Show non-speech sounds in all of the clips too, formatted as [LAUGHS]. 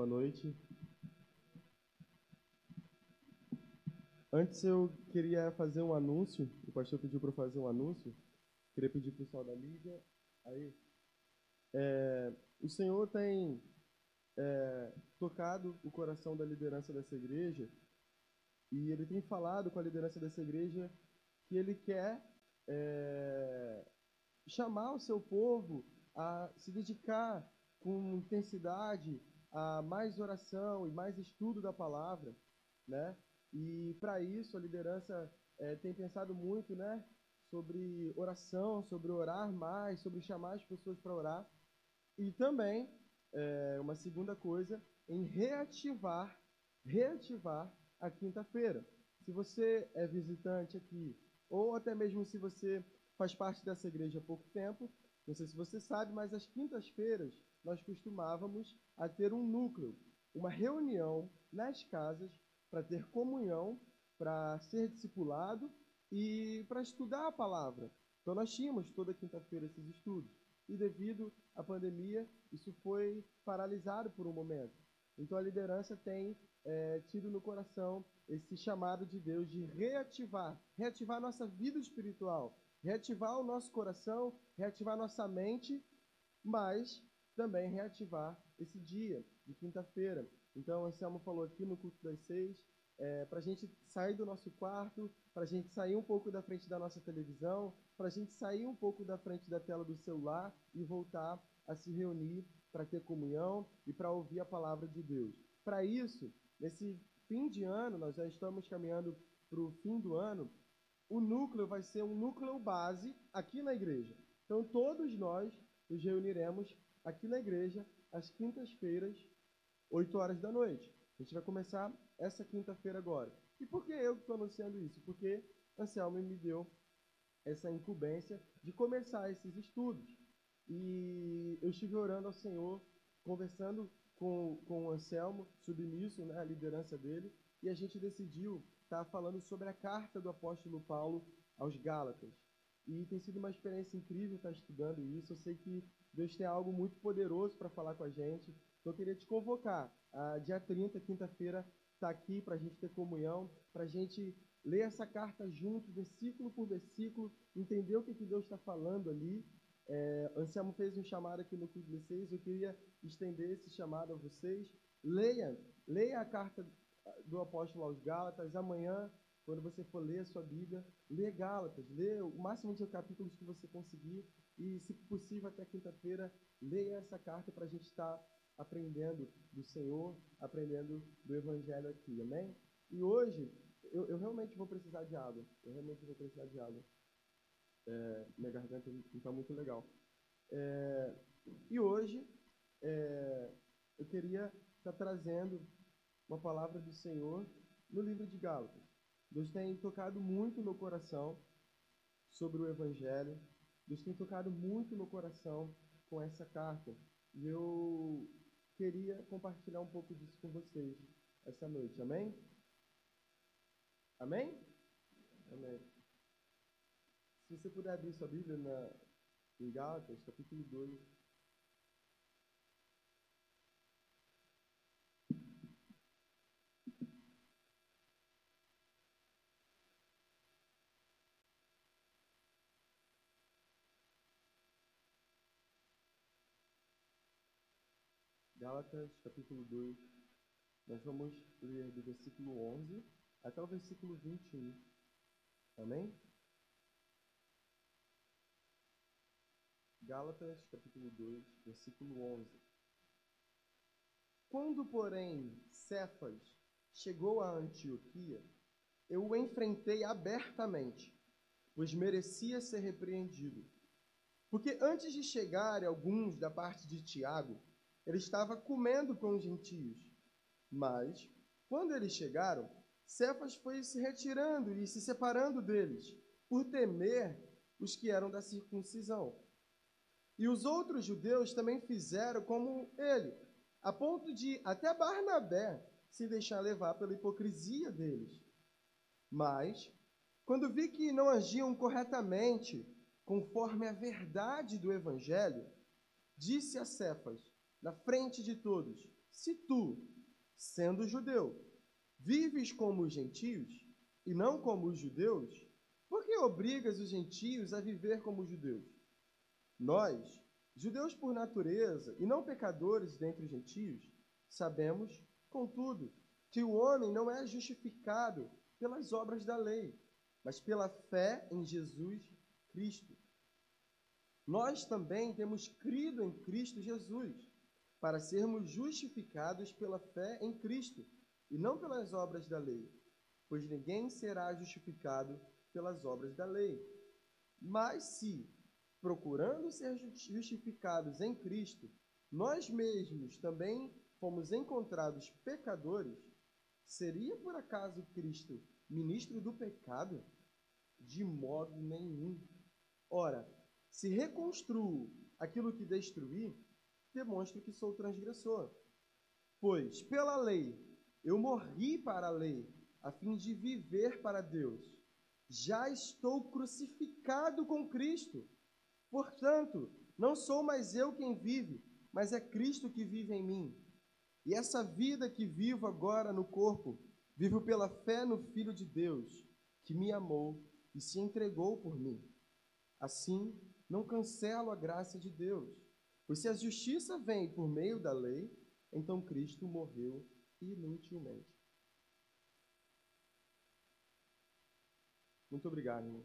boa noite. Antes eu queria fazer um anúncio, o pastor pediu para fazer um anúncio. Queria pedir para o pessoal da mídia. Aí, é, o Senhor tem é, tocado o coração da liderança dessa igreja e ele tem falado com a liderança dessa igreja que ele quer é, chamar o seu povo a se dedicar com intensidade a mais oração e mais estudo da palavra, né? E para isso a liderança é, tem pensado muito, né? Sobre oração, sobre orar mais, sobre chamar as pessoas para orar. E também, é, uma segunda coisa, em reativar, reativar a quinta-feira. Se você é visitante aqui, ou até mesmo se você faz parte dessa igreja há pouco tempo, não sei se você sabe, mas às quintas-feiras nós costumávamos a ter um núcleo, uma reunião nas casas para ter comunhão, para ser discipulado e para estudar a palavra. Então nós tínhamos toda quinta-feira esses estudos. E devido à pandemia, isso foi paralisado por um momento. Então a liderança tem é, tido no coração esse chamado de Deus de reativar, reativar a nossa vida espiritual, reativar o nosso coração, reativar nossa mente, mas também reativar esse dia de quinta-feira. Então, Anselmo falou aqui no culto das seis, é, para a gente sair do nosso quarto, para a gente sair um pouco da frente da nossa televisão, para a gente sair um pouco da frente da tela do celular e voltar a se reunir para ter comunhão e para ouvir a palavra de Deus. Para isso, nesse fim de ano, nós já estamos caminhando para o fim do ano, o núcleo vai ser um núcleo base aqui na igreja. Então, todos nós nos reuniremos aqui na igreja às quintas-feiras, 8 horas da noite. A gente vai começar essa quinta-feira agora. E por que eu estou anunciando isso? Porque Anselmo me deu essa incumbência de começar esses estudos. E eu estive orando ao Senhor, conversando com, com o Anselmo, submisso né, à liderança dele, e a gente decidiu está falando sobre a carta do apóstolo Paulo aos Gálatas. E tem sido uma experiência incrível estar estudando isso. Eu sei que Deus tem algo muito poderoso para falar com a gente. Então eu queria te convocar. Uh, dia 30, quinta-feira, está aqui para a gente ter comunhão, para a gente ler essa carta junto, versículo por versículo, entender o que, que Deus está falando ali. É, Anselmo fez um chamado aqui no Clube 16, eu queria estender esse chamado a vocês. Leia, leia a carta do apóstolo aos Gálatas. Amanhã, quando você for ler a sua Bíblia, lê Gálatas, lê o máximo de capítulos que você conseguir e, se possível, até quinta-feira, leia essa carta para a gente estar tá aprendendo do Senhor, aprendendo do Evangelho aqui, amém? E hoje, eu, eu realmente vou precisar de água, eu realmente vou precisar de água. É, minha garganta não está muito legal. É, e hoje, é, eu queria estar tá trazendo uma palavra do Senhor no livro de Gálatas. Deus tem tocado muito no coração sobre o Evangelho. Deus tem tocado muito no coração com essa carta. E eu queria compartilhar um pouco disso com vocês essa noite. Amém? Amém? Amém. Se você puder abrir sua Bíblia na, em Gálatas, capítulo 2. Gálatas, capítulo 2. Nós vamos ler do versículo 11 até o versículo 21. Amém? Gálatas, capítulo 2, versículo 11. Quando, porém, Cefas chegou a Antioquia, eu o enfrentei abertamente, pois merecia ser repreendido. Porque antes de chegarem alguns da parte de Tiago, ele estava comendo com os gentios. Mas, quando eles chegaram, Cefas foi se retirando e se separando deles, por temer os que eram da circuncisão. E os outros judeus também fizeram como ele, a ponto de até Barnabé se deixar levar pela hipocrisia deles. Mas, quando vi que não agiam corretamente, conforme a verdade do evangelho, disse a Cefas: na frente de todos: Se tu, sendo judeu, vives como os gentios e não como os judeus, por que obrigas os gentios a viver como os judeus? Nós, judeus por natureza e não pecadores dentre os gentios, sabemos, contudo, que o homem não é justificado pelas obras da lei, mas pela fé em Jesus Cristo. Nós também temos crido em Cristo Jesus, para sermos justificados pela fé em Cristo, e não pelas obras da lei, pois ninguém será justificado pelas obras da lei. Mas se, procurando ser justificados em Cristo, nós mesmos também fomos encontrados pecadores, seria por acaso Cristo ministro do pecado? De modo nenhum. Ora, se reconstruo aquilo que destruí, demonstro que sou transgressor. Pois, pela lei, eu morri para a lei, a fim de viver para Deus. Já estou crucificado com Cristo. Portanto, não sou mais eu quem vive, mas é Cristo que vive em mim. E essa vida que vivo agora no corpo, vivo pela fé no Filho de Deus, que me amou e se entregou por mim. Assim, não cancelo a graça de Deus. Pois se a justiça vem por meio da lei, então Cristo morreu inutilmente. Muito obrigado, irmão.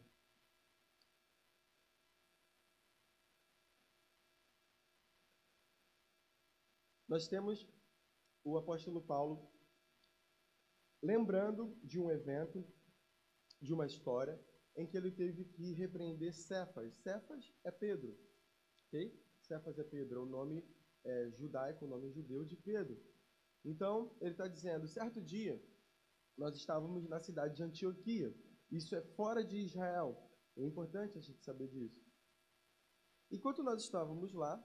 Nós temos o apóstolo Paulo lembrando de um evento, de uma história, em que ele teve que repreender Cefas. Cefas é Pedro, ok? Cefas é Pedro, é o nome é, judaico, o nome judeu de Pedro. Então, ele está dizendo, certo dia, nós estávamos na cidade de Antioquia. Isso é fora de Israel. É importante a gente saber disso. Enquanto nós estávamos lá,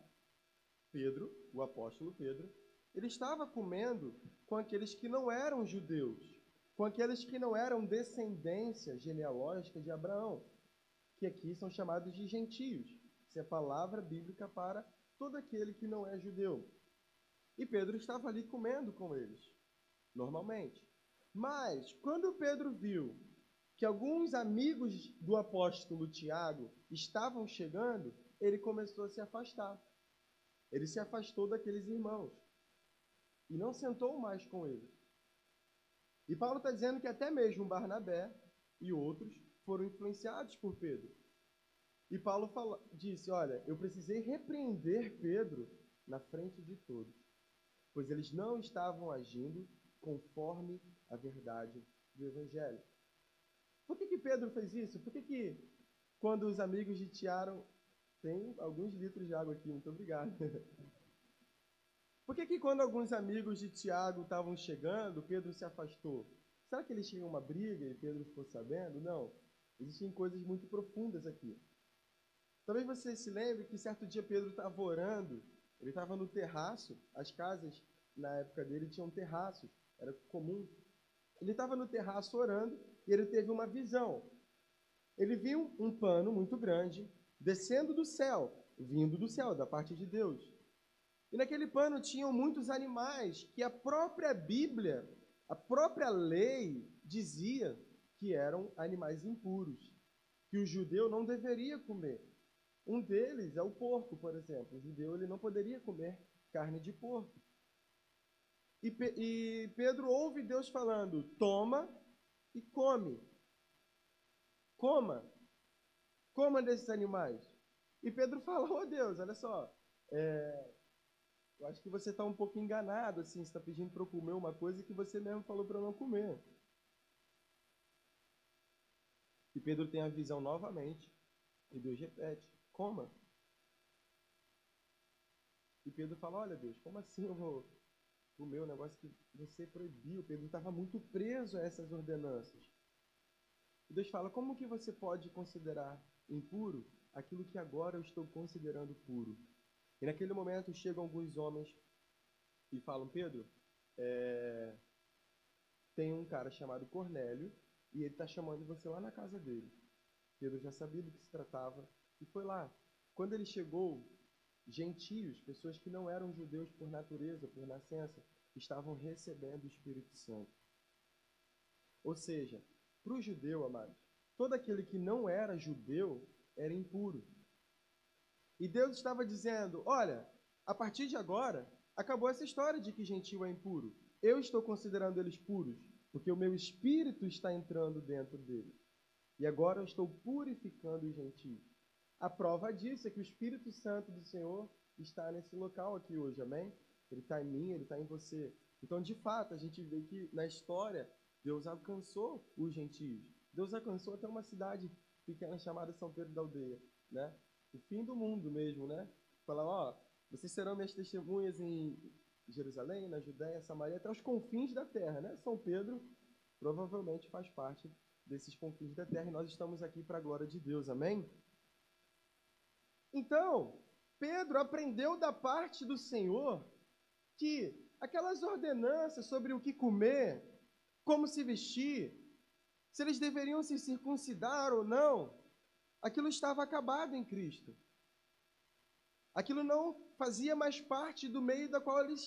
Pedro, o apóstolo Pedro, ele estava comendo com aqueles que não eram judeus, com aqueles que não eram descendência genealógica de Abraão, que aqui são chamados de gentios. Isso é palavra bíblica para todo aquele que não é judeu. E Pedro estava ali comendo com eles, normalmente. Mas, quando Pedro viu que alguns amigos do apóstolo Tiago estavam chegando, ele começou a se afastar. Ele se afastou daqueles irmãos e não sentou mais com eles. E Paulo está dizendo que até mesmo Barnabé e outros foram influenciados por Pedro. E Paulo fala, disse: Olha, eu precisei repreender Pedro na frente de todos, pois eles não estavam agindo conforme a verdade do Evangelho. Por que, que Pedro fez isso? Por que, que quando os amigos de Tiago. Tem alguns litros de água aqui, muito obrigado. [LAUGHS] Por que, que quando alguns amigos de Tiago estavam chegando, Pedro se afastou? Será que eles tinham uma briga e Pedro ficou sabendo? Não. Existem coisas muito profundas aqui. Talvez você se lembre que certo dia Pedro estava orando, ele estava no terraço, as casas na época dele tinham terraços, era comum. Ele estava no terraço orando e ele teve uma visão. Ele viu um pano muito grande descendo do céu, vindo do céu, da parte de Deus. E naquele pano tinham muitos animais que a própria Bíblia, a própria lei dizia que eram animais impuros, que o judeu não deveria comer. Um deles é o porco, por exemplo. O judeu ele não poderia comer carne de porco. E, e Pedro ouve Deus falando: toma e come. Coma. Coma desses animais. E Pedro [LAUGHS] fala: oh Deus, olha só, é, eu acho que você está um pouco enganado, assim, está pedindo para eu comer uma coisa que você mesmo falou para eu não comer. E Pedro tem a visão novamente, e Deus repete: coma. E Pedro fala: Olha, Deus, como assim eu vou comer o negócio que você proibiu? Pedro estava muito preso a essas ordenanças. E Deus fala: Como que você pode considerar impuro aquilo que agora eu estou considerando puro? E naquele momento chegam alguns homens e falam: Pedro, é... tem um cara chamado Cornélio e ele está chamando você lá na casa dele. Pedro já sabia do que se tratava e foi lá. Quando ele chegou, gentios, pessoas que não eram judeus por natureza, por nascença, estavam recebendo o Espírito Santo. Ou seja, para o judeu, amados, todo aquele que não era judeu era impuro. E Deus estava dizendo: olha, a partir de agora, acabou essa história de que gentil é impuro. Eu estou considerando eles puros, porque o meu espírito está entrando dentro deles. E agora eu estou purificando os gentios. A prova disso é que o Espírito Santo do Senhor está nesse local aqui hoje, amém? Ele está em mim, ele está em você. Então, de fato, a gente vê que na história, Deus alcançou os gentios. Deus alcançou até uma cidade pequena chamada São Pedro da Aldeia, né? O fim do mundo mesmo, né? Falar, ó, vocês serão minhas testemunhas em Jerusalém, na Judéia, Samaria, até os confins da terra, né? São Pedro provavelmente faz parte desses confins da terra e nós estamos aqui para a glória de Deus, amém? Então, Pedro aprendeu da parte do Senhor que aquelas ordenanças sobre o que comer, como se vestir, se eles deveriam se circuncidar ou não, aquilo estava acabado em Cristo. Aquilo não fazia mais parte do meio da qual eles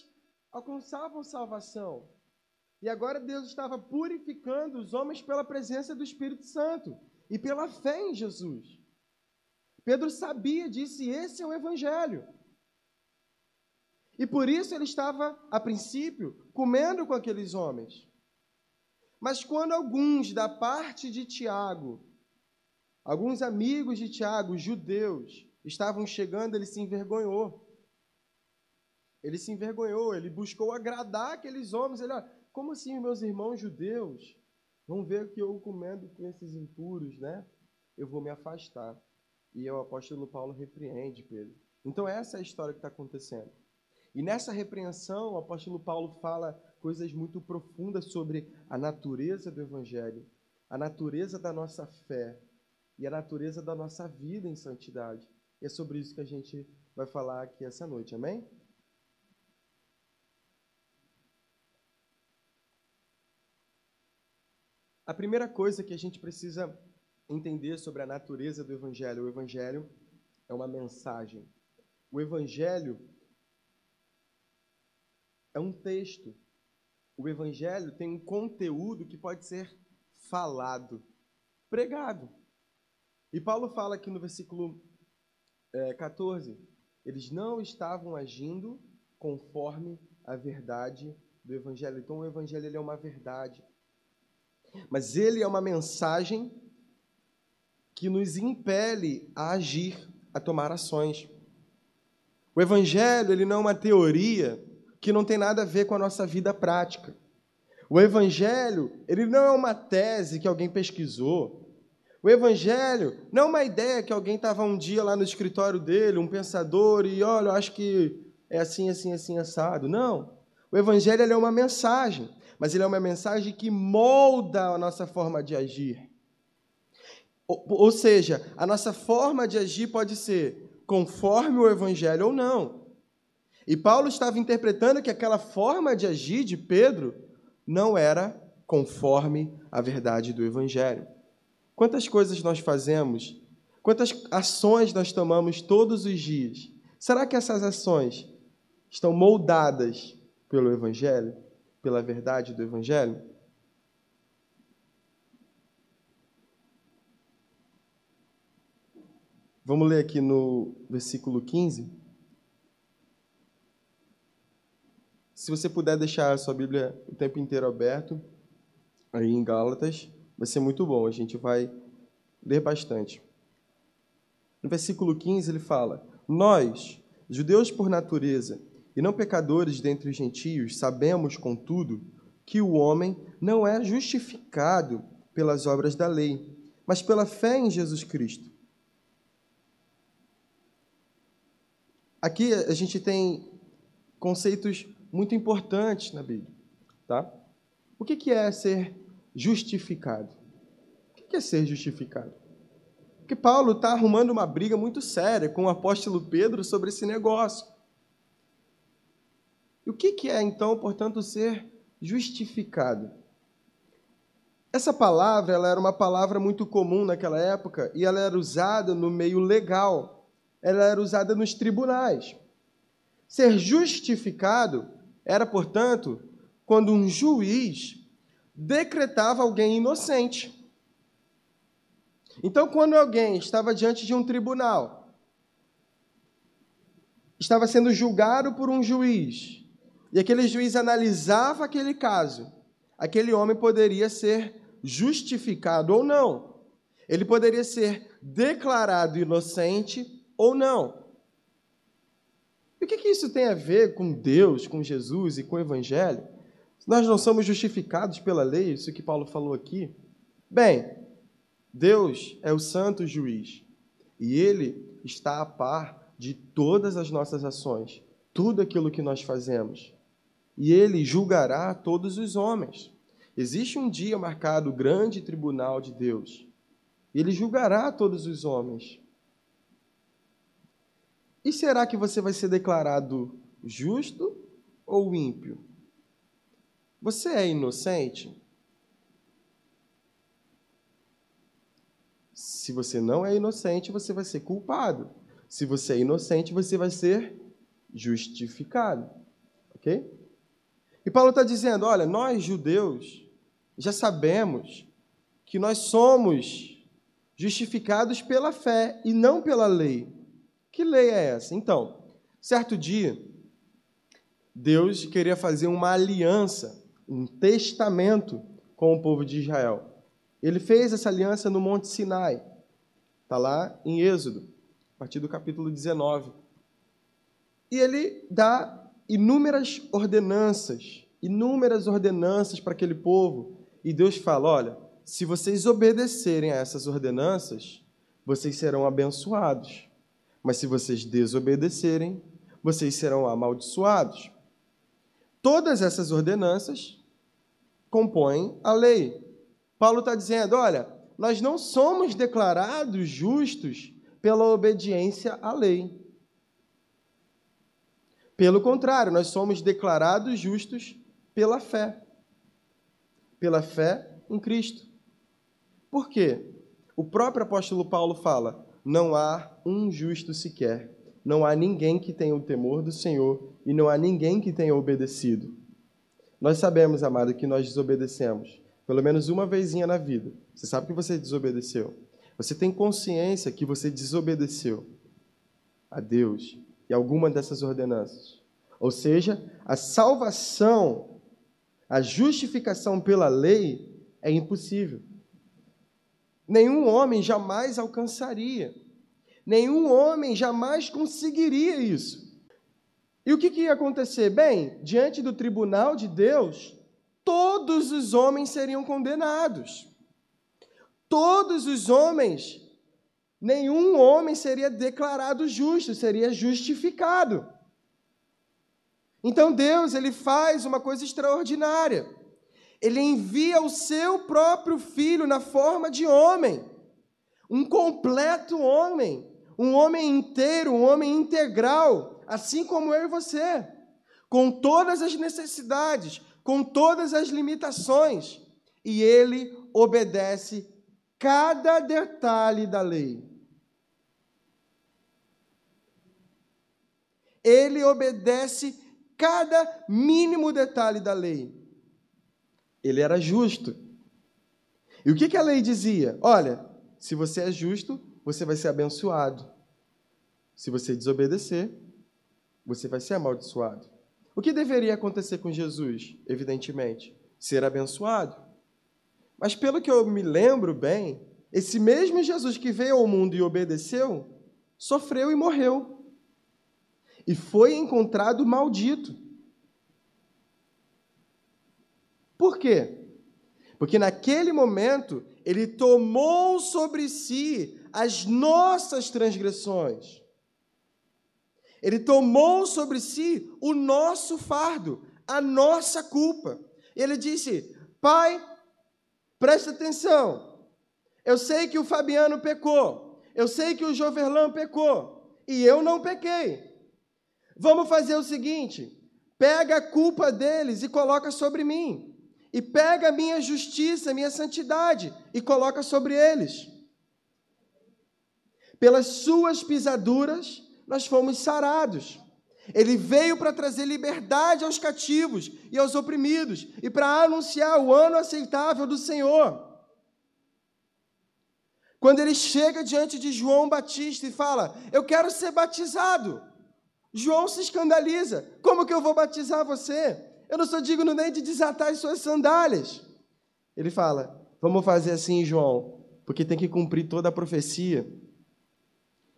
alcançavam salvação. E agora Deus estava purificando os homens pela presença do Espírito Santo e pela fé em Jesus. Pedro sabia disso e esse é o Evangelho. E por isso ele estava, a princípio, comendo com aqueles homens. Mas quando alguns da parte de Tiago, alguns amigos de Tiago, judeus, estavam chegando, ele se envergonhou. Ele se envergonhou, ele buscou agradar aqueles homens. Ele, olha, como assim meus irmãos judeus vão ver que eu comendo com esses impuros, né? Eu vou me afastar. E o apóstolo Paulo repreende Pedro. Então essa é a história que está acontecendo. E nessa repreensão, o apóstolo Paulo fala coisas muito profundas sobre a natureza do evangelho, a natureza da nossa fé e a natureza da nossa vida em santidade. E é sobre isso que a gente vai falar aqui essa noite, amém? A primeira coisa que a gente precisa entender sobre a natureza do Evangelho, o Evangelho é uma mensagem. O Evangelho é um texto. O Evangelho tem um conteúdo que pode ser falado, pregado. E Paulo fala aqui no versículo é, 14: eles não estavam agindo conforme a verdade do Evangelho. Então, o Evangelho é uma verdade. Mas ele é uma mensagem que nos impele a agir, a tomar ações. O Evangelho ele não é uma teoria que não tem nada a ver com a nossa vida prática. O evangelho, ele não é uma tese que alguém pesquisou. O evangelho não é uma ideia que alguém estava um dia lá no escritório dele, um pensador, e olha, eu acho que é assim, assim, assim, assado. Não. O evangelho é uma mensagem, mas ele é uma mensagem que molda a nossa forma de agir. Ou, ou seja, a nossa forma de agir pode ser conforme o evangelho ou não. E Paulo estava interpretando que aquela forma de agir de Pedro não era conforme a verdade do Evangelho. Quantas coisas nós fazemos, quantas ações nós tomamos todos os dias? Será que essas ações estão moldadas pelo Evangelho, pela verdade do Evangelho? Vamos ler aqui no versículo 15. Se você puder deixar a sua Bíblia o tempo inteiro aberto, aí em Gálatas, vai ser muito bom. A gente vai ler bastante. No versículo 15 ele fala: Nós, judeus por natureza, e não pecadores dentre os gentios, sabemos, contudo, que o homem não é justificado pelas obras da lei, mas pela fé em Jesus Cristo. Aqui a gente tem conceitos muito importantes na Bíblia. Tá? O que é ser justificado? O que é ser justificado? Porque Paulo está arrumando uma briga muito séria com o apóstolo Pedro sobre esse negócio. E o que é, então, portanto, ser justificado? Essa palavra ela era uma palavra muito comum naquela época e ela era usada no meio legal, ela era usada nos tribunais. Ser justificado era, portanto, quando um juiz decretava alguém inocente. Então, quando alguém estava diante de um tribunal, estava sendo julgado por um juiz, e aquele juiz analisava aquele caso, aquele homem poderia ser justificado ou não. Ele poderia ser declarado inocente ou não. E o que, que isso tem a ver com Deus, com Jesus e com o Evangelho? Nós não somos justificados pela lei, isso que Paulo falou aqui. Bem, Deus é o santo juiz e ele está a par de todas as nossas ações, tudo aquilo que nós fazemos. E ele julgará todos os homens. Existe um dia marcado, o grande tribunal de Deus. Ele julgará todos os homens. E será que você vai ser declarado justo ou ímpio? Você é inocente? Se você não é inocente, você vai ser culpado. Se você é inocente, você vai ser justificado. Ok? E Paulo está dizendo: olha, nós judeus já sabemos que nós somos justificados pela fé e não pela lei. Que lei é essa? Então, certo dia, Deus queria fazer uma aliança um testamento com o povo de Israel. Ele fez essa aliança no Monte Sinai. Está lá em Êxodo, a partir do capítulo 19. E ele dá inúmeras ordenanças, inúmeras ordenanças para aquele povo. E Deus fala: olha, se vocês obedecerem a essas ordenanças, vocês serão abençoados. Mas se vocês desobedecerem, vocês serão amaldiçoados. Todas essas ordenanças compõem a lei. Paulo está dizendo: olha, nós não somos declarados justos pela obediência à lei. Pelo contrário, nós somos declarados justos pela fé. Pela fé em Cristo. Por quê? O próprio apóstolo Paulo fala: não há um justo sequer. Não há ninguém que tenha o temor do Senhor e não há ninguém que tenha obedecido. Nós sabemos, amado, que nós desobedecemos, pelo menos uma vezinha na vida. Você sabe que você desobedeceu. Você tem consciência que você desobedeceu a Deus e alguma dessas ordenanças. Ou seja, a salvação, a justificação pela lei é impossível. Nenhum homem jamais alcançaria. Nenhum homem jamais conseguiria isso. E o que, que ia acontecer? Bem, diante do tribunal de Deus, todos os homens seriam condenados. Todos os homens, nenhum homem seria declarado justo, seria justificado. Então Deus, ele faz uma coisa extraordinária. Ele envia o seu próprio filho na forma de homem, um completo homem, um homem inteiro, um homem integral, assim como eu e você, com todas as necessidades, com todas as limitações, e ele obedece cada detalhe da lei. Ele obedece cada mínimo detalhe da lei. Ele era justo. E o que, que a lei dizia? Olha, se você é justo, você vai ser abençoado. Se você desobedecer, você vai ser amaldiçoado. O que deveria acontecer com Jesus? Evidentemente, ser abençoado. Mas pelo que eu me lembro bem, esse mesmo Jesus que veio ao mundo e obedeceu, sofreu e morreu. E foi encontrado maldito. Por quê? Porque naquele momento ele tomou sobre si as nossas transgressões. Ele tomou sobre si o nosso fardo, a nossa culpa. E ele disse: Pai, presta atenção. Eu sei que o Fabiano pecou. Eu sei que o Joverlan pecou. E eu não pequei. Vamos fazer o seguinte: pega a culpa deles e coloca sobre mim. E pega a minha justiça, a minha santidade e coloca sobre eles. Pelas suas pisaduras nós fomos sarados. Ele veio para trazer liberdade aos cativos e aos oprimidos e para anunciar o ano aceitável do Senhor. Quando ele chega diante de João Batista e fala: Eu quero ser batizado. João se escandaliza: Como que eu vou batizar você? Eu não sou digno nem de desatar as suas sandálias. Ele fala: Vamos fazer assim, João, porque tem que cumprir toda a profecia.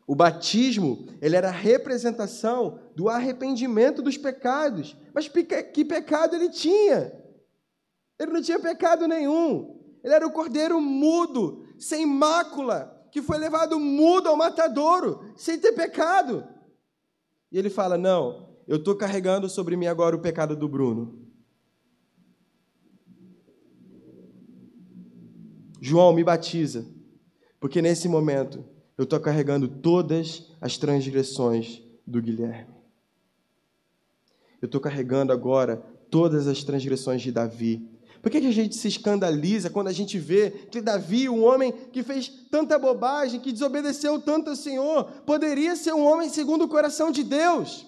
O batismo, ele era a representação do arrependimento dos pecados. Mas que pecado ele tinha? Ele não tinha pecado nenhum. Ele era o cordeiro mudo, sem mácula, que foi levado mudo ao matadouro, sem ter pecado. E ele fala: Não, eu estou carregando sobre mim agora o pecado do Bruno. João, me batiza, porque nesse momento eu estou carregando todas as transgressões do Guilherme. Eu estou carregando agora todas as transgressões de Davi. Por que, a gente se escandaliza quando a gente vê que Davi, um homem que fez tanta bobagem, que desobedeceu tanto ao Senhor, poderia ser um homem segundo o coração de Deus?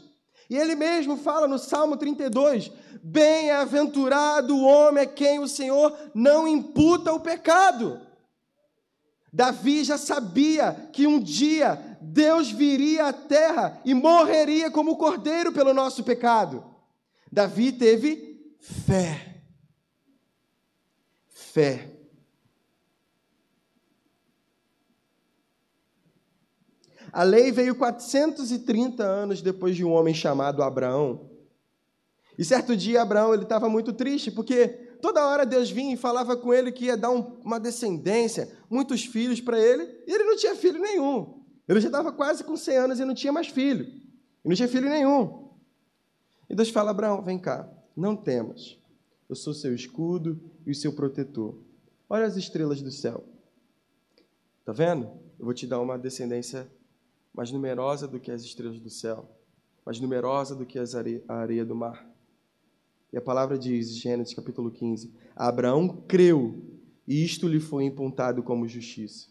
E ele mesmo fala no Salmo 32: Bem-aventurado o homem a quem o Senhor não imputa o pecado. Davi já sabia que um dia Deus viria à terra e morreria como cordeiro pelo nosso pecado. Davi teve fé. Fé. A lei veio 430 anos depois de um homem chamado Abraão. E certo dia Abraão ele estava muito triste porque toda hora Deus vinha e falava com ele que ia dar um, uma descendência, muitos filhos para ele, e ele não tinha filho nenhum. Ele já estava quase com 100 anos e não tinha mais filho. E não tinha filho nenhum. E Deus fala: Abraão, vem cá, não temas. Eu sou seu escudo e o seu protetor. Olha as estrelas do céu. Está vendo? Eu vou te dar uma descendência mais numerosa do que as estrelas do céu, mais numerosa do que a areia do mar. E a palavra diz, Gênesis capítulo 15: Abraão creu e isto lhe foi imputado como justiça.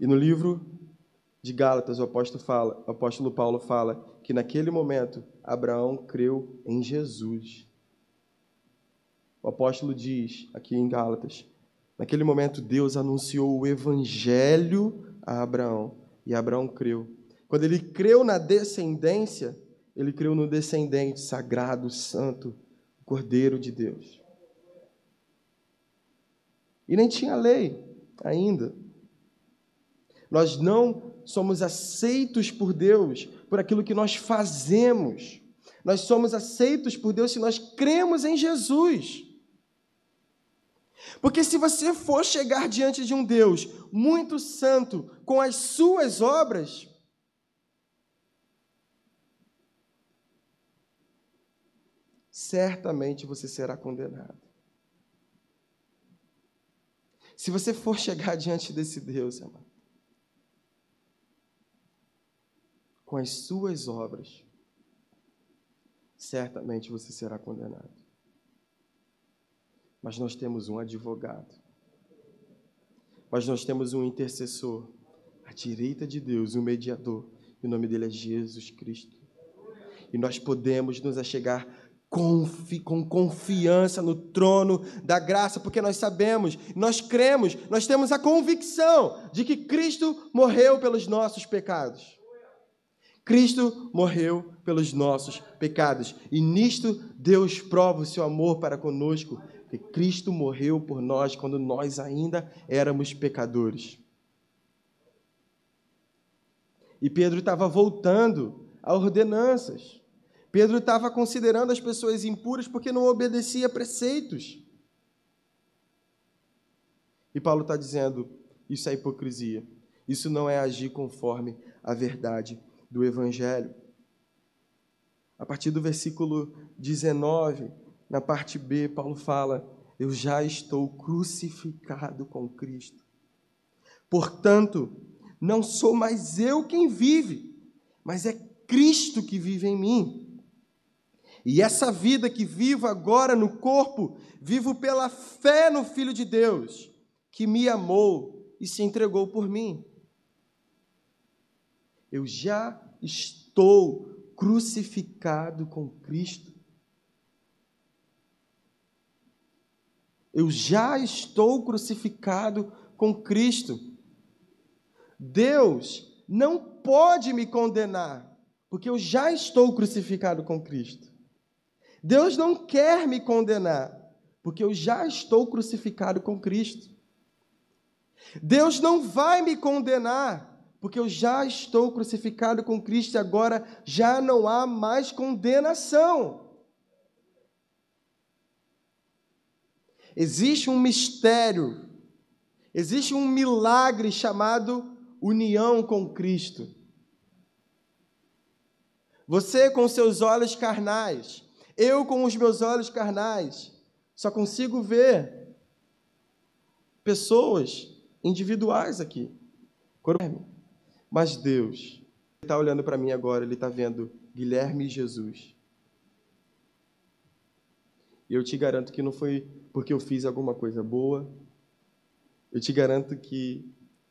E no livro de Gálatas, o apóstolo, fala, o apóstolo Paulo fala que naquele momento Abraão creu em Jesus. O apóstolo diz aqui em Gálatas: naquele momento Deus anunciou o evangelho a Abraão e Abraão creu. Quando ele creu na descendência, ele creu no descendente sagrado, santo, Cordeiro de Deus. E nem tinha lei ainda. Nós não somos aceitos por Deus por aquilo que nós fazemos. Nós somos aceitos por Deus se nós cremos em Jesus. Porque se você for chegar diante de um Deus muito santo com as suas obras, certamente você será condenado. Se você for chegar [LAUGHS] diante desse Deus, amado, com as suas obras, certamente você será condenado. Mas nós temos um advogado. Mas nós temos um intercessor, à direita de Deus, um mediador. E o nome dele é Jesus Cristo. E nós podemos nos achegar Confi, com confiança no trono da graça, porque nós sabemos, nós cremos, nós temos a convicção de que Cristo morreu pelos nossos pecados. Cristo morreu pelos nossos pecados. E nisto Deus prova o seu amor para conosco, que Cristo morreu por nós quando nós ainda éramos pecadores. E Pedro estava voltando a ordenanças. Pedro estava considerando as pessoas impuras porque não obedecia preceitos. E Paulo está dizendo: isso é hipocrisia. Isso não é agir conforme a verdade do Evangelho. A partir do versículo 19, na parte B, Paulo fala: Eu já estou crucificado com Cristo. Portanto, não sou mais eu quem vive, mas é Cristo que vive em mim. E essa vida que vivo agora no corpo, vivo pela fé no Filho de Deus, que me amou e se entregou por mim. Eu já estou crucificado com Cristo. Eu já estou crucificado com Cristo. Deus não pode me condenar, porque eu já estou crucificado com Cristo. Deus não quer me condenar, porque eu já estou crucificado com Cristo. Deus não vai me condenar, porque eu já estou crucificado com Cristo e agora já não há mais condenação. Existe um mistério, existe um milagre chamado união com Cristo. Você com seus olhos carnais, eu com os meus olhos carnais, só consigo ver pessoas individuais aqui. Mas Deus está olhando para mim agora, Ele está vendo Guilherme e Jesus. E eu te garanto que não foi porque eu fiz alguma coisa boa, eu te garanto que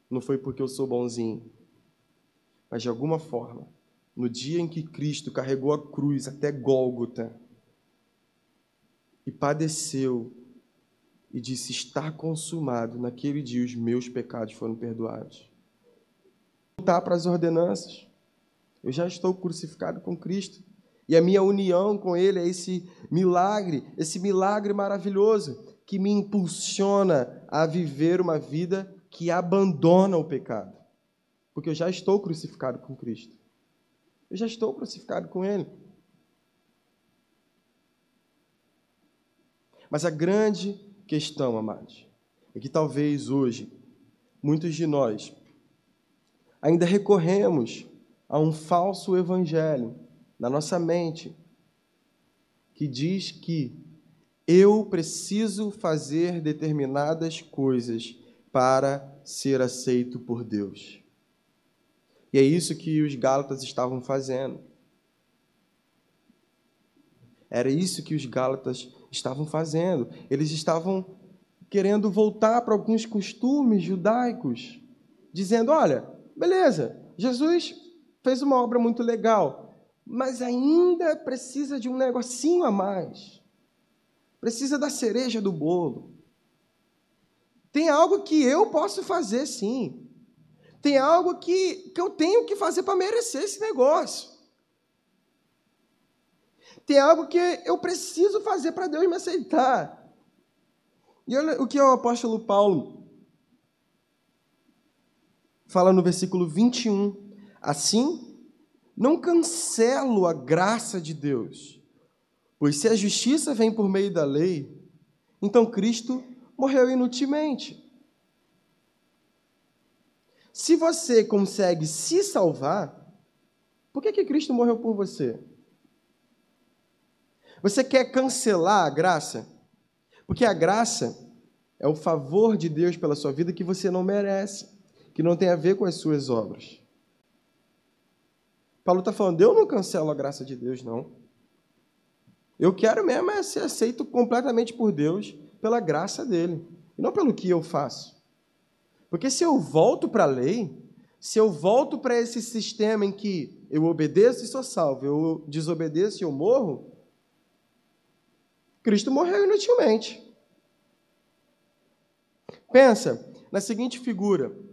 não foi porque eu sou bonzinho, mas de alguma forma, no dia em que Cristo carregou a cruz até Gólgota e padeceu e disse: Está consumado, naquele dia os meus pecados foram perdoados. Voltar para as ordenanças. Eu já estou crucificado com Cristo. E a minha união com Ele é esse milagre, esse milagre maravilhoso que me impulsiona a viver uma vida que abandona o pecado. Porque eu já estou crucificado com Cristo. Eu já estou crucificado com Ele. Mas a grande questão, amados, é que talvez hoje muitos de nós ainda recorremos a um falso evangelho na nossa mente que diz que eu preciso fazer determinadas coisas para ser aceito por Deus. E é isso que os Gálatas estavam fazendo. Era isso que os Gálatas estavam fazendo. Eles estavam querendo voltar para alguns costumes judaicos, dizendo: olha, beleza, Jesus fez uma obra muito legal, mas ainda precisa de um negocinho a mais. Precisa da cereja do bolo. Tem algo que eu posso fazer, sim. Tem algo que, que eu tenho que fazer para merecer esse negócio. Tem algo que eu preciso fazer para Deus me aceitar. E olha o que o apóstolo Paulo fala no versículo 21. Assim, não cancelo a graça de Deus, pois se a justiça vem por meio da lei, então Cristo morreu inutilmente. Se você consegue se salvar, por que, que Cristo morreu por você? Você quer cancelar a graça? Porque a graça é o favor de Deus pela sua vida que você não merece, que não tem a ver com as suas obras. Paulo está falando, eu não cancelo a graça de Deus, não. Eu quero mesmo é ser aceito completamente por Deus, pela graça dele, e não pelo que eu faço. Porque se eu volto para a lei, se eu volto para esse sistema em que eu obedeço e sou salvo, eu desobedeço e eu morro, Cristo morreu inutilmente. Pensa na seguinte figura: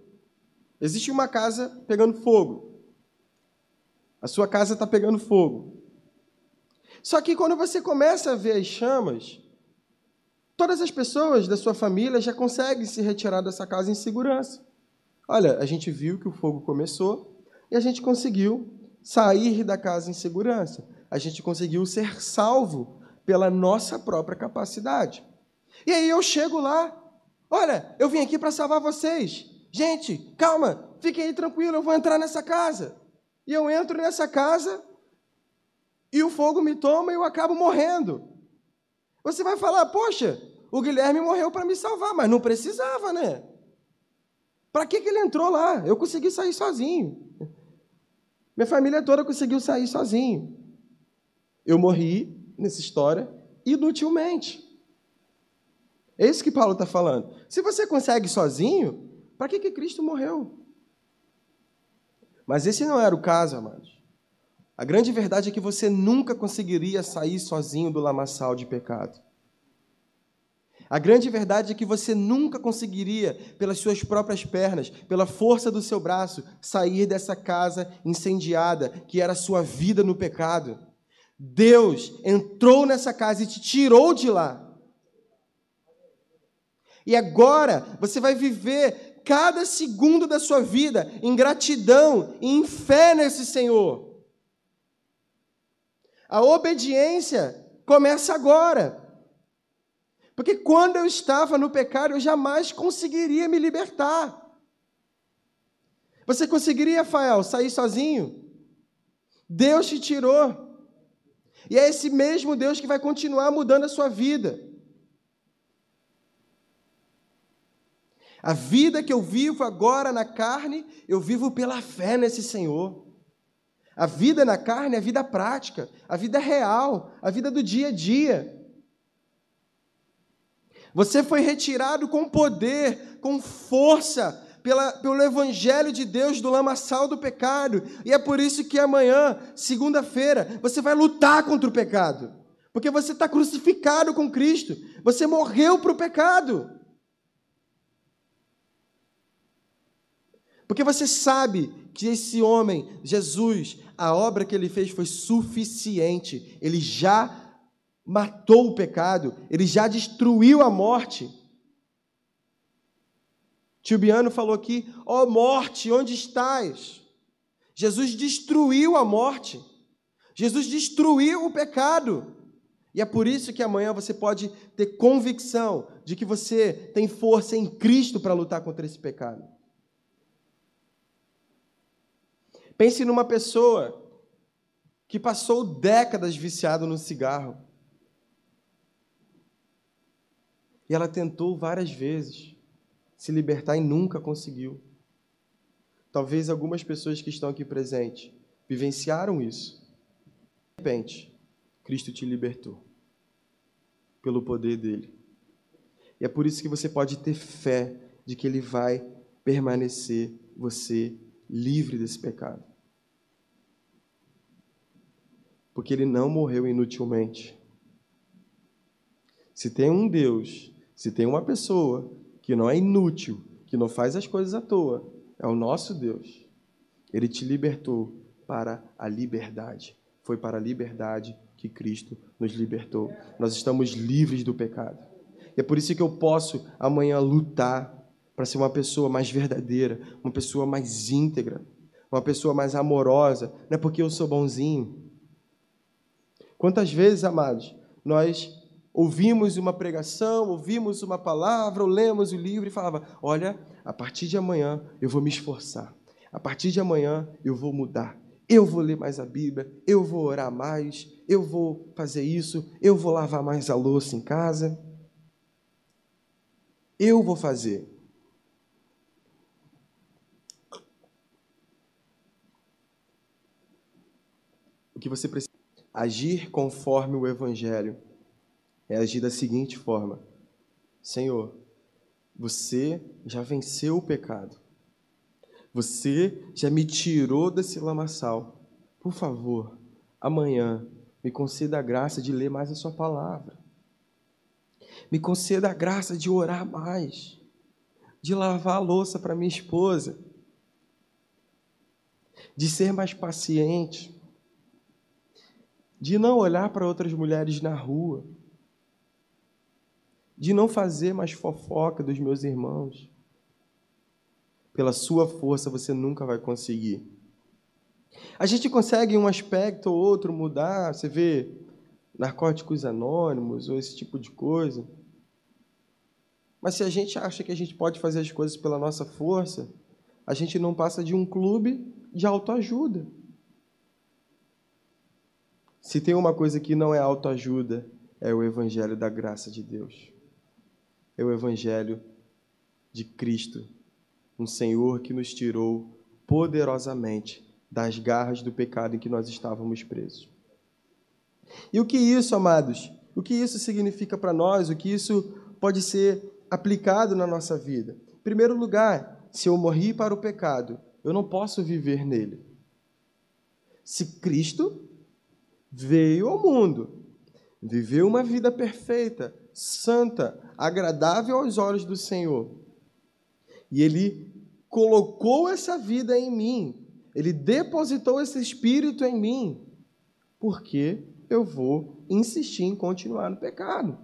existe uma casa pegando fogo. A sua casa está pegando fogo. Só que quando você começa a ver as chamas, todas as pessoas da sua família já conseguem se retirar dessa casa em segurança. Olha, a gente viu que o fogo começou e a gente conseguiu sair da casa em segurança. A gente conseguiu ser salvo pela nossa própria capacidade. E aí eu chego lá, olha, eu vim aqui para salvar vocês. Gente, calma, fiquem aí tranquilo, eu vou entrar nessa casa. E eu entro nessa casa e o fogo me toma e eu acabo morrendo. Você vai falar, poxa, o Guilherme morreu para me salvar, mas não precisava, né? Para que, que ele entrou lá? Eu consegui sair sozinho. Minha família toda conseguiu sair sozinho. Eu morri nessa história inutilmente. É isso que Paulo está falando. Se você consegue sozinho, para que, que Cristo morreu? Mas esse não era o caso, amados. A grande verdade é que você nunca conseguiria sair sozinho do lamaçal de pecado. A grande verdade é que você nunca conseguiria, pelas suas próprias pernas, pela força do seu braço, sair dessa casa incendiada que era a sua vida no pecado. Deus entrou nessa casa e te tirou de lá. E agora você vai viver cada segundo da sua vida em gratidão e em fé nesse Senhor. A obediência começa agora. Porque quando eu estava no pecado, eu jamais conseguiria me libertar. Você conseguiria, Rafael, sair sozinho? Deus te tirou. E é esse mesmo Deus que vai continuar mudando a sua vida. A vida que eu vivo agora na carne, eu vivo pela fé nesse Senhor. A vida na carne é a vida prática, a vida real, a vida do dia a dia. Você foi retirado com poder, com força, pela, pelo Evangelho de Deus do lamaçal do pecado. E é por isso que amanhã, segunda-feira, você vai lutar contra o pecado. Porque você está crucificado com Cristo. Você morreu para o pecado. Porque você sabe que esse homem, Jesus, a obra que ele fez foi suficiente. Ele já matou o pecado, ele já destruiu a morte. Tio Biano falou aqui: ó oh, morte, onde estás? Jesus destruiu a morte. Jesus destruiu o pecado. E é por isso que amanhã você pode ter convicção de que você tem força em Cristo para lutar contra esse pecado. Pense numa pessoa que passou décadas viciado no cigarro. E ela tentou várias vezes se libertar e nunca conseguiu. Talvez algumas pessoas que estão aqui presentes vivenciaram isso. De repente, Cristo te libertou pelo poder dele. E é por isso que você pode ter fé de que ele vai permanecer você livre desse pecado. Porque ele não morreu inutilmente. Se tem um Deus, se tem uma pessoa que não é inútil, que não faz as coisas à toa, é o nosso Deus. Ele te libertou para a liberdade. Foi para a liberdade que Cristo nos libertou. Nós estamos livres do pecado. E é por isso que eu posso amanhã lutar para ser uma pessoa mais verdadeira, uma pessoa mais íntegra, uma pessoa mais amorosa. Não é porque eu sou bonzinho. Quantas vezes, amados, nós ouvimos uma pregação, ouvimos uma palavra, ou lemos o livro e falava: Olha, a partir de amanhã eu vou me esforçar, a partir de amanhã eu vou mudar, eu vou ler mais a Bíblia, eu vou orar mais, eu vou fazer isso, eu vou lavar mais a louça em casa. Eu vou fazer. Que você precisa agir conforme o evangelho é agir da seguinte forma: Senhor, você já venceu o pecado. Você já me tirou desse lamaçal. Por favor, amanhã me conceda a graça de ler mais a sua palavra. Me conceda a graça de orar mais, de lavar a louça para minha esposa, de ser mais paciente, de não olhar para outras mulheres na rua, de não fazer mais fofoca dos meus irmãos. Pela sua força você nunca vai conseguir. A gente consegue um aspecto ou outro mudar, você vê narcóticos anônimos ou esse tipo de coisa. Mas se a gente acha que a gente pode fazer as coisas pela nossa força, a gente não passa de um clube de autoajuda. Se tem uma coisa que não é autoajuda, é o evangelho da graça de Deus. É o evangelho de Cristo, um Senhor que nos tirou poderosamente das garras do pecado em que nós estávamos presos. E o que isso, amados? O que isso significa para nós? O que isso pode ser aplicado na nossa vida? Em primeiro lugar, se eu morri para o pecado, eu não posso viver nele. Se Cristo veio ao mundo, viveu uma vida perfeita, santa, agradável aos olhos do Senhor, e Ele colocou essa vida em mim, Ele depositou esse espírito em mim, porque eu vou insistir em continuar no pecado.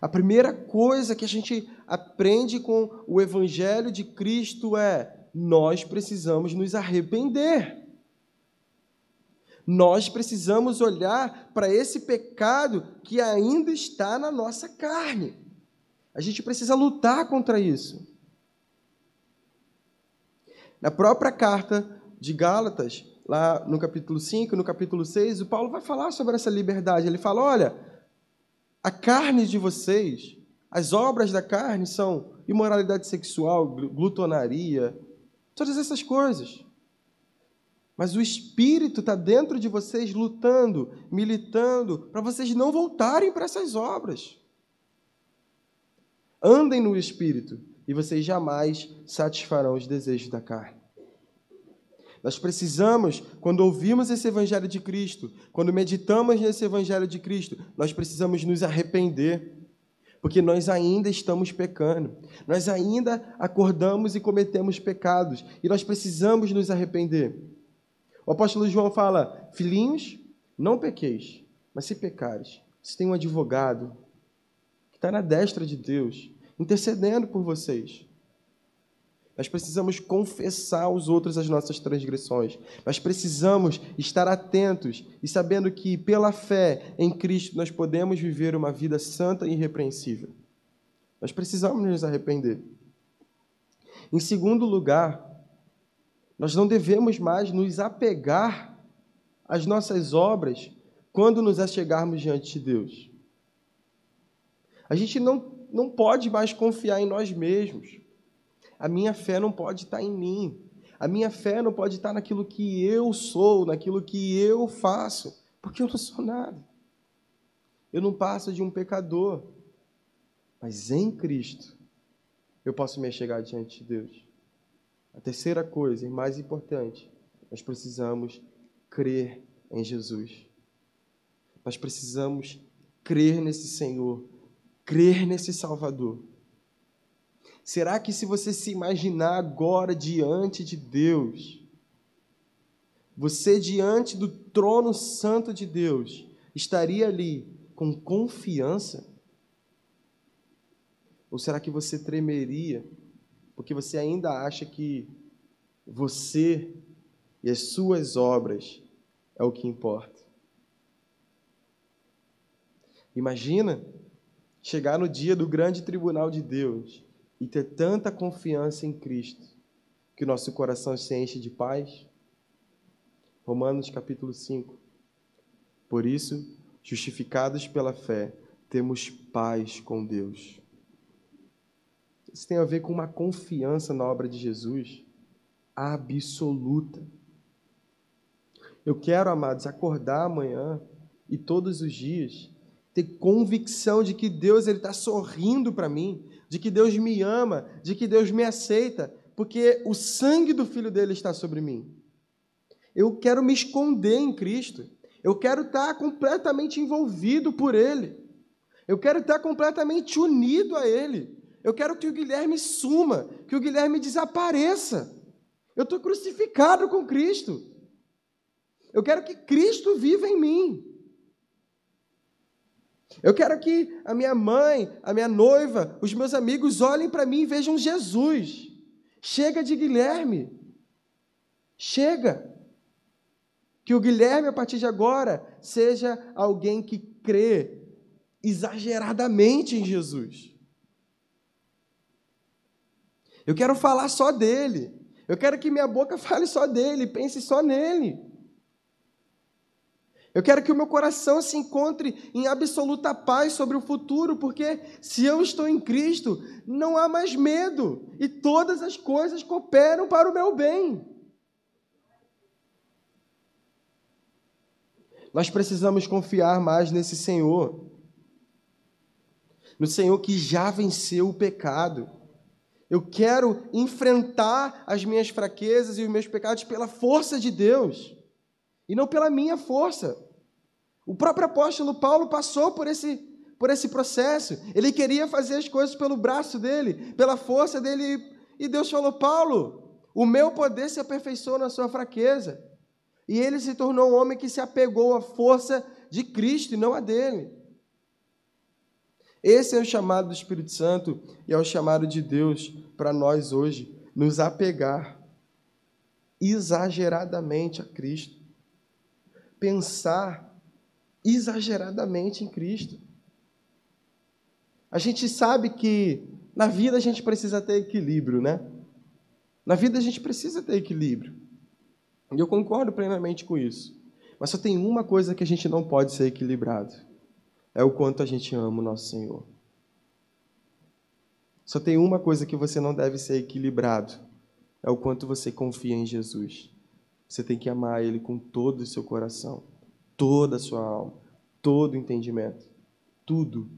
A primeira coisa que a gente aprende com o Evangelho de Cristo é: nós precisamos nos arrepender. Nós precisamos olhar para esse pecado que ainda está na nossa carne. A gente precisa lutar contra isso. Na própria carta de Gálatas, lá no capítulo 5, no capítulo 6, o Paulo vai falar sobre essa liberdade. Ele fala: olha, a carne de vocês, as obras da carne são imoralidade sexual, glutonaria, todas essas coisas. Mas o Espírito está dentro de vocês lutando, militando, para vocês não voltarem para essas obras. Andem no Espírito e vocês jamais satisfarão os desejos da carne. Nós precisamos, quando ouvimos esse Evangelho de Cristo, quando meditamos nesse Evangelho de Cristo, nós precisamos nos arrepender, porque nós ainda estamos pecando, nós ainda acordamos e cometemos pecados, e nós precisamos nos arrepender. O apóstolo João fala: Filhinhos, não pequeis, mas se pecares, se tem um advogado que está na destra de Deus, intercedendo por vocês. Nós precisamos confessar aos outros as nossas transgressões. Nós precisamos estar atentos e sabendo que, pela fé em Cristo, nós podemos viver uma vida santa e irrepreensível. Nós precisamos nos arrepender. Em segundo lugar, nós não devemos mais nos apegar às nossas obras quando nos achegarmos diante de Deus. A gente não, não pode mais confiar em nós mesmos. A minha fé não pode estar em mim. A minha fé não pode estar naquilo que eu sou, naquilo que eu faço, porque eu não sou nada. Eu não passo de um pecador. Mas em Cristo, eu posso me chegar diante de Deus. A terceira coisa, e mais importante, nós precisamos crer em Jesus. Nós precisamos crer nesse Senhor, crer nesse Salvador. Será que se você se imaginar agora diante de Deus, você diante do trono santo de Deus, estaria ali com confiança? Ou será que você tremeria porque você ainda acha que você e as suas obras é o que importa? Imagina chegar no dia do grande tribunal de Deus e ter tanta confiança em Cristo que o nosso coração se enche de paz? Romanos capítulo 5. Por isso, justificados pela fé, temos paz com Deus. Isso tem a ver com uma confiança na obra de Jesus absoluta. Eu quero, amados, acordar amanhã e todos os dias ter convicção de que Deus ele está sorrindo para mim, de que Deus me ama, de que Deus me aceita, porque o sangue do Filho dele está sobre mim. Eu quero me esconder em Cristo. Eu quero estar completamente envolvido por Ele. Eu quero estar completamente unido a Ele. Eu quero que o Guilherme suma, que o Guilherme desapareça. Eu estou crucificado com Cristo. Eu quero que Cristo viva em mim. Eu quero que a minha mãe, a minha noiva, os meus amigos olhem para mim e vejam Jesus. Chega de Guilherme. Chega. Que o Guilherme, a partir de agora, seja alguém que crê exageradamente em Jesus. Eu quero falar só dele. Eu quero que minha boca [LAUGHS] fale só dele, pense só nele. Eu quero que o meu coração se encontre em absoluta paz sobre o futuro, porque se eu estou em Cristo, não há mais medo e todas as coisas cooperam para o meu bem. Nós precisamos confiar mais nesse Senhor, no Senhor que já venceu o pecado. Eu quero enfrentar as minhas fraquezas e os meus pecados pela força de Deus. e não pela minha força. O próprio apóstolo Paulo passou por esse, por esse processo. Ele queria fazer as coisas pelo braço dele, pela força dele, e Deus falou: Paulo, o meu poder se aperfeiçoou na sua fraqueza. E ele se tornou um homem que se apegou à força de Cristo e não a dele. Esse é o chamado do Espírito Santo e é o chamado de Deus para nós hoje, nos apegar exageradamente a Cristo. Pensar exageradamente em Cristo. A gente sabe que na vida a gente precisa ter equilíbrio, né? Na vida a gente precisa ter equilíbrio. E eu concordo plenamente com isso. Mas só tem uma coisa que a gente não pode ser equilibrado: é o quanto a gente ama o nosso Senhor. Só tem uma coisa que você não deve ser equilibrado: é o quanto você confia em Jesus. Você tem que amar Ele com todo o seu coração, toda a sua alma, todo o entendimento, tudo.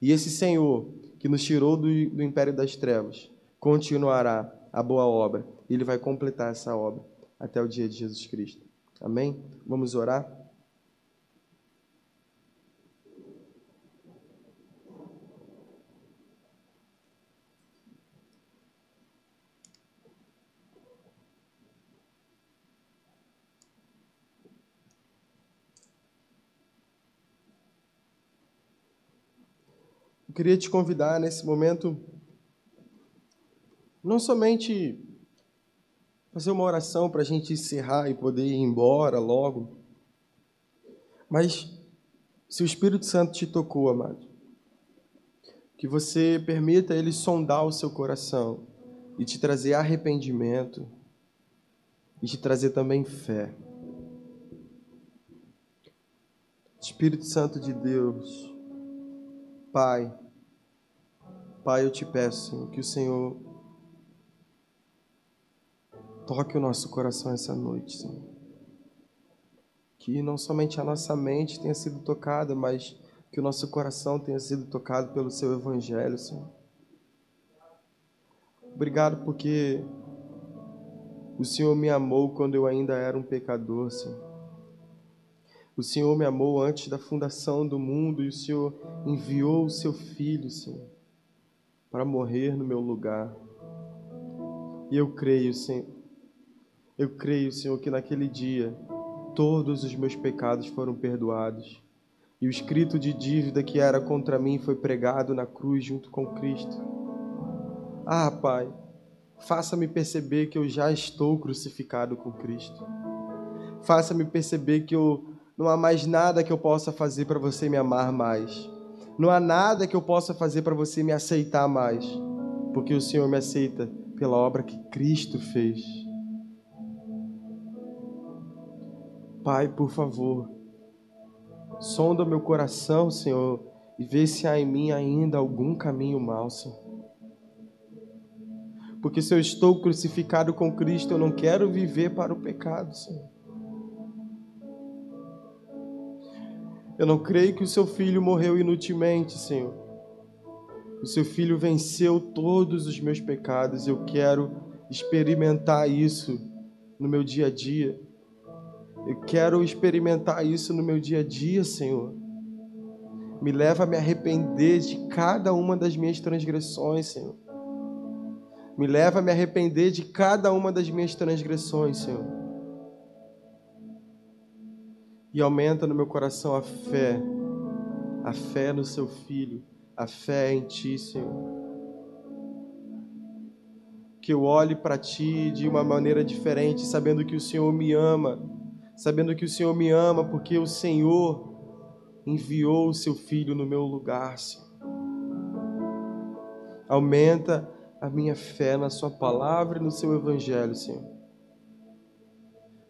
E esse Senhor que nos tirou do, do império das trevas continuará a boa obra. Ele vai completar essa obra até o dia de Jesus Cristo. Amém? Vamos orar? Eu queria te convidar nesse momento, não somente fazer uma oração para a gente encerrar e poder ir embora logo, mas se o Espírito Santo te tocou, amado, que você permita ele sondar o seu coração e te trazer arrependimento e te trazer também fé. Espírito Santo de Deus, Pai, Pai, eu te peço, que o Senhor toque o nosso coração essa noite, Senhor. Que não somente a nossa mente tenha sido tocada, mas que o nosso coração tenha sido tocado pelo Seu Evangelho, Senhor. Obrigado porque o Senhor me amou quando eu ainda era um pecador, Senhor. O Senhor me amou antes da fundação do mundo e o Senhor enviou o Seu Filho, Senhor para morrer no meu lugar. E eu creio, Senhor, eu creio, Senhor, que naquele dia todos os meus pecados foram perdoados e o escrito de dívida que era contra mim foi pregado na cruz junto com Cristo. Ah, Pai, faça-me perceber que eu já estou crucificado com Cristo. Faça-me perceber que eu não há mais nada que eu possa fazer para você me amar mais. Não há nada que eu possa fazer para você me aceitar mais, porque o Senhor me aceita pela obra que Cristo fez. Pai, por favor, sonda meu coração, Senhor, e vê se há em mim ainda algum caminho mau, Senhor. Porque se eu estou crucificado com Cristo, eu não quero viver para o pecado, Senhor. Eu não creio que o seu filho morreu inutilmente, Senhor. O seu filho venceu todos os meus pecados. Eu quero experimentar isso no meu dia a dia. Eu quero experimentar isso no meu dia a dia, Senhor. Me leva a me arrepender de cada uma das minhas transgressões, Senhor. Me leva a me arrepender de cada uma das minhas transgressões, Senhor e aumenta no meu coração a fé, a fé no seu filho, a fé em ti, Senhor. Que eu olhe para ti de uma maneira diferente, sabendo que o Senhor me ama, sabendo que o Senhor me ama porque o Senhor enviou o seu filho no meu lugar, Senhor. Aumenta a minha fé na sua palavra e no seu evangelho, Senhor.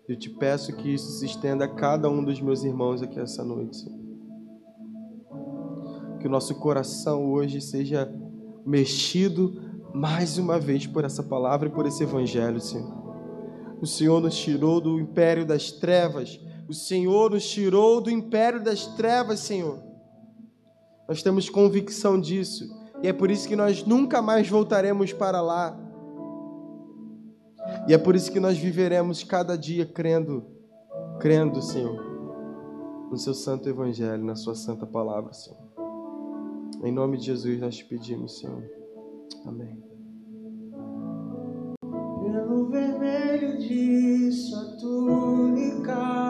Eu te peço que isso se estenda a cada um dos meus irmãos aqui essa noite. Senhor. Que o nosso coração hoje seja mexido mais uma vez por essa palavra e por esse evangelho, Senhor. O Senhor nos tirou do império das trevas. O Senhor nos tirou do império das trevas, Senhor. Nós temos convicção disso. E é por isso que nós nunca mais voltaremos para lá e é por isso que nós viveremos cada dia crendo, crendo, Senhor, no seu santo evangelho, na sua santa palavra, Senhor. Em nome de Jesus nós te pedimos, Senhor. Amém. Pelo vermelho de sua túnica.